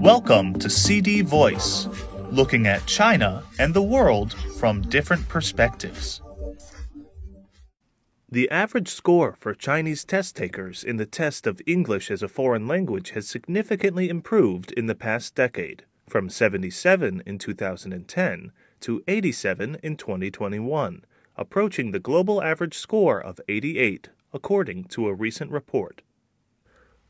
Welcome to CD Voice, looking at China and the world from different perspectives. The average score for Chinese test takers in the test of English as a foreign language has significantly improved in the past decade, from 77 in 2010 to 87 in 2021, approaching the global average score of 88, according to a recent report.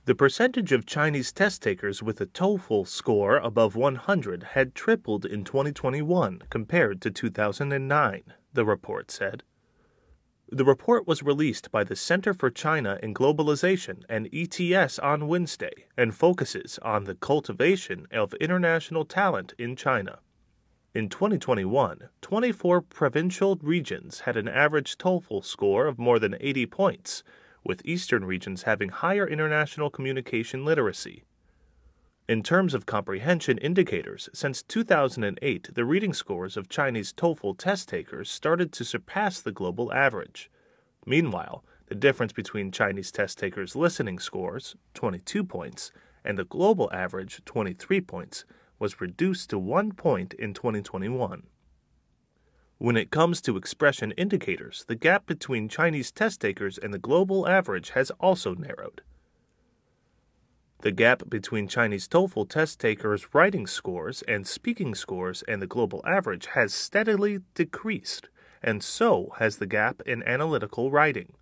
The percentage of Chinese test takers with a TOEFL score above 100 had tripled in 2021 compared to 2009, the report said. The report was released by the Center for China and Globalization and ETS on Wednesday and focuses on the cultivation of international talent in China. In 2021, 24 provincial regions had an average TOEFL score of more than 80 points, with eastern regions having higher international communication literacy. In terms of comprehension indicators, since 2008, the reading scores of Chinese TOEFL test takers started to surpass the global average. Meanwhile, the difference between Chinese test takers' listening scores, 22 points, and the global average, 23 points, was reduced to 1 point in 2021. When it comes to expression indicators, the gap between Chinese test takers and the global average has also narrowed. The gap between Chinese TOEFL test takers' writing scores and speaking scores and the global average has steadily decreased, and so has the gap in analytical writing.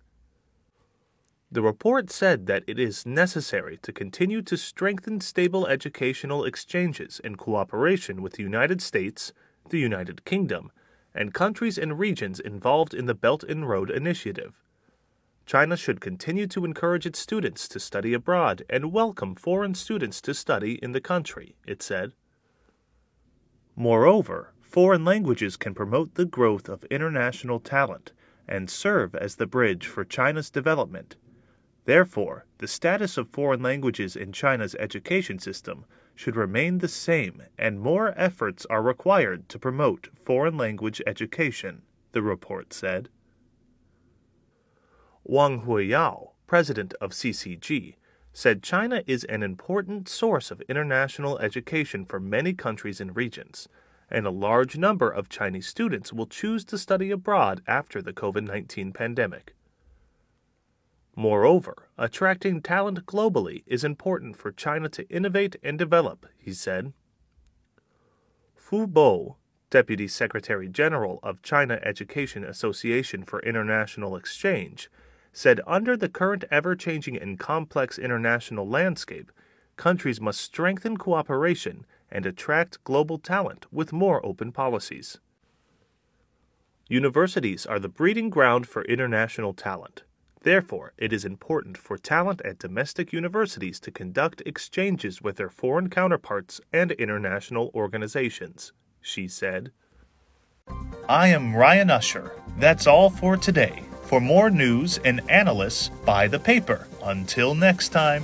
The report said that it is necessary to continue to strengthen stable educational exchanges in cooperation with the United States, the United Kingdom, and countries and regions involved in the Belt and Road Initiative. China should continue to encourage its students to study abroad and welcome foreign students to study in the country, it said. Moreover, foreign languages can promote the growth of international talent and serve as the bridge for China's development. Therefore, the status of foreign languages in China's education system should remain the same, and more efforts are required to promote foreign language education, the report said. Wang Huiyao, president of CCG, said China is an important source of international education for many countries and regions, and a large number of Chinese students will choose to study abroad after the COVID 19 pandemic. Moreover, attracting talent globally is important for China to innovate and develop, he said. Fu Bo, Deputy Secretary General of China Education Association for International Exchange, said under the current ever changing and complex international landscape, countries must strengthen cooperation and attract global talent with more open policies. Universities are the breeding ground for international talent. Therefore, it is important for talent at domestic universities to conduct exchanges with their foreign counterparts and international organizations, she said. I am Ryan Usher. That's all for today. For more news and analysis, buy the paper. Until next time.